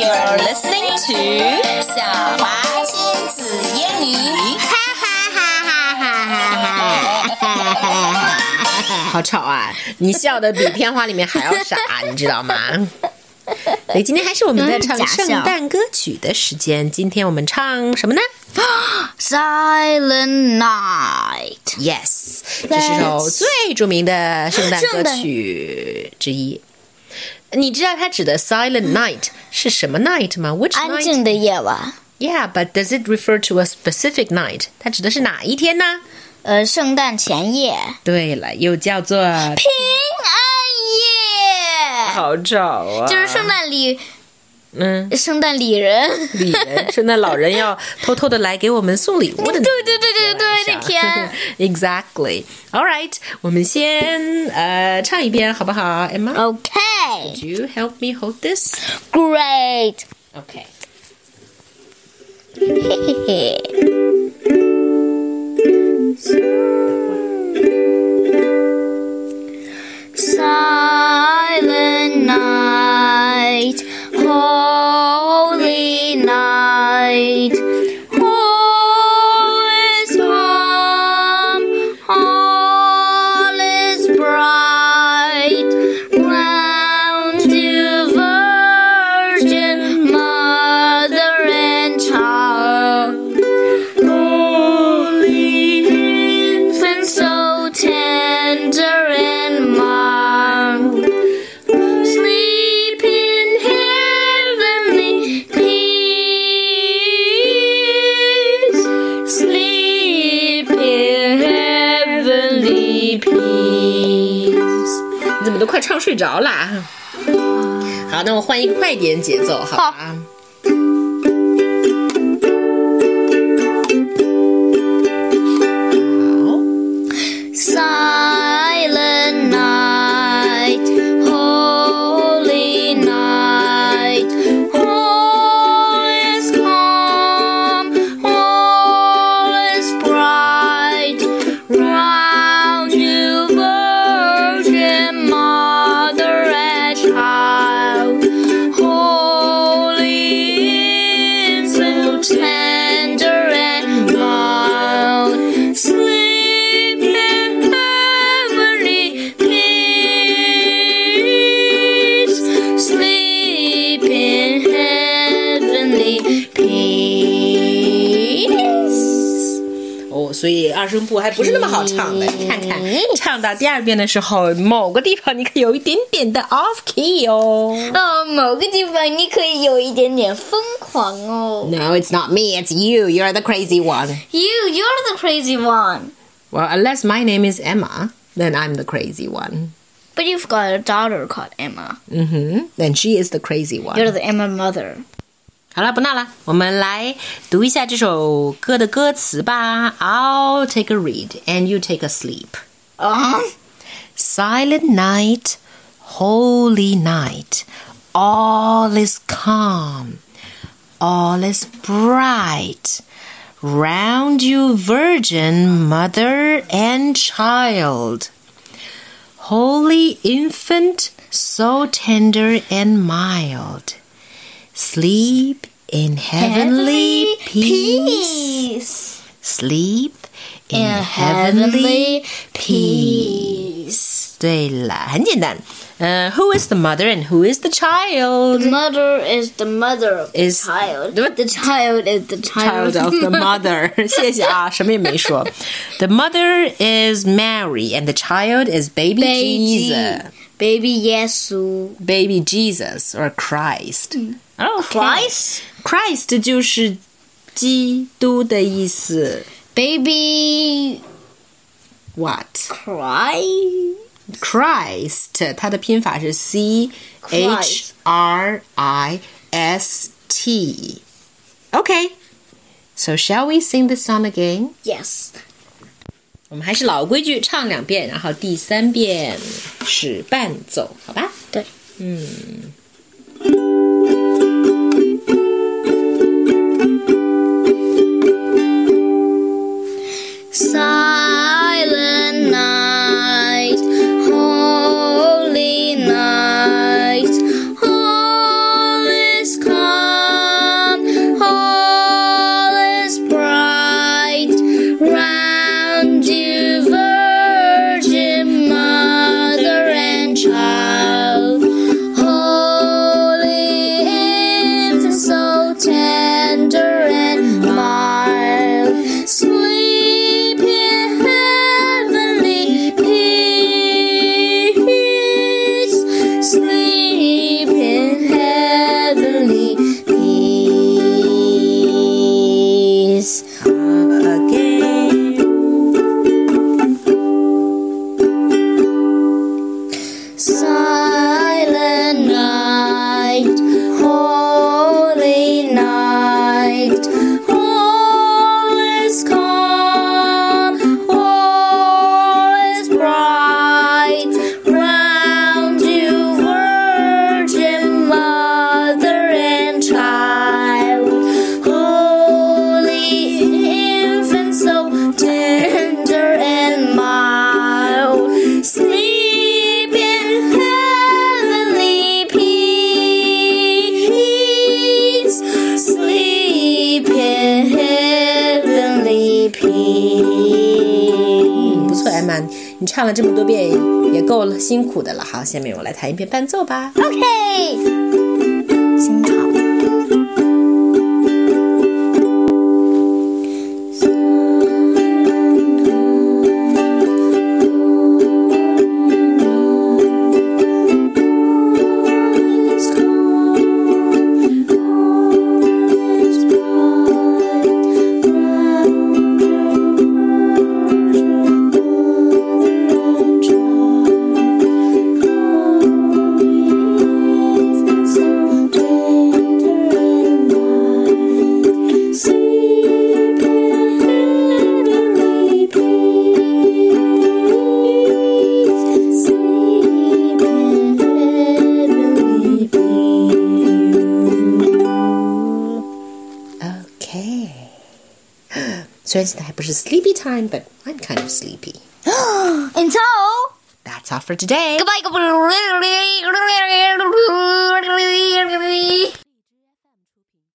You're listening to 小华亲子英语。哈哈哈哈哈哈哈哈！好吵啊！你笑的比片花里面还要傻，你知道吗？所以今天还是我们在唱圣诞歌曲的时间。今天我们唱什么呢 Silent Night。？Yes，这是首最著名的圣诞歌曲之一。你知道它指的 Silent Night 是什么 night 吗？Which 安 night？静的夜晚， Yeah, but does it refer to a specific night? 它指的是哪一天呢？呃，圣诞前夜，对了，又叫做平安夜，好吵啊！就是圣诞礼，嗯，圣诞礼人。礼人，圣诞老人要偷偷的来给我们送礼物的。对对对对对，那天，Exactly. All right，我们先呃唱一遍好不好，Emma？ OK，Great。Could you help me hold this? Great. Okay. 嘿 你怎么都快唱睡着啦？好，那我换一个快点节奏，好吧？所以二声部还不是那么好唱的。你看看，唱到第二遍的时候，某个地方你可以有一点点的 off key 哦。哦，某个地方你可以有一点点疯狂哦。 No, it's not me. It's you. You're the crazy one. You, you're the crazy one. Well, unless my name is Emma, then I'm the crazy one. But you've got a daughter called Emma. Mm-hmm. Then she is the crazy one. You're the Emma mother. 好了，不闹了，我们来读一下这首歌的歌词吧。I'll take a read, and you take a sleep. Uh-huh. Silent night, holy night, all is calm, all is bright. Round you, virgin mother and child. Holy infant, so tender and mild. Sleep in heavenly peace. Sleep in In heavenly heavenly peace. 对了，很简单。呃、w h o is the mother and who is the child? The mother is the mother of the Is- child. What? The child is the child, Child of the mother. 谢谢啊，什么也没说。The mother is Mary and the child is baby Baby Jesus. Baby 耶稣 Baby Jesus or Christ. Oh, Christ Christ 就是基督的意思。 Baby What? cry Christ，它的拼法是 C H R I S T. Okay. So shall we sing the song again? Yes 我们还是老规矩，唱两遍，然后第三遍是伴奏，好吧？对嗯。你唱了这么多遍也够了辛苦的了。好，下面我来弹一遍伴奏吧。OK，新唱。Okay，虽然现在还不是 sleepy time，but I'm kind of sleepy. And so, That's all for today. goodbye.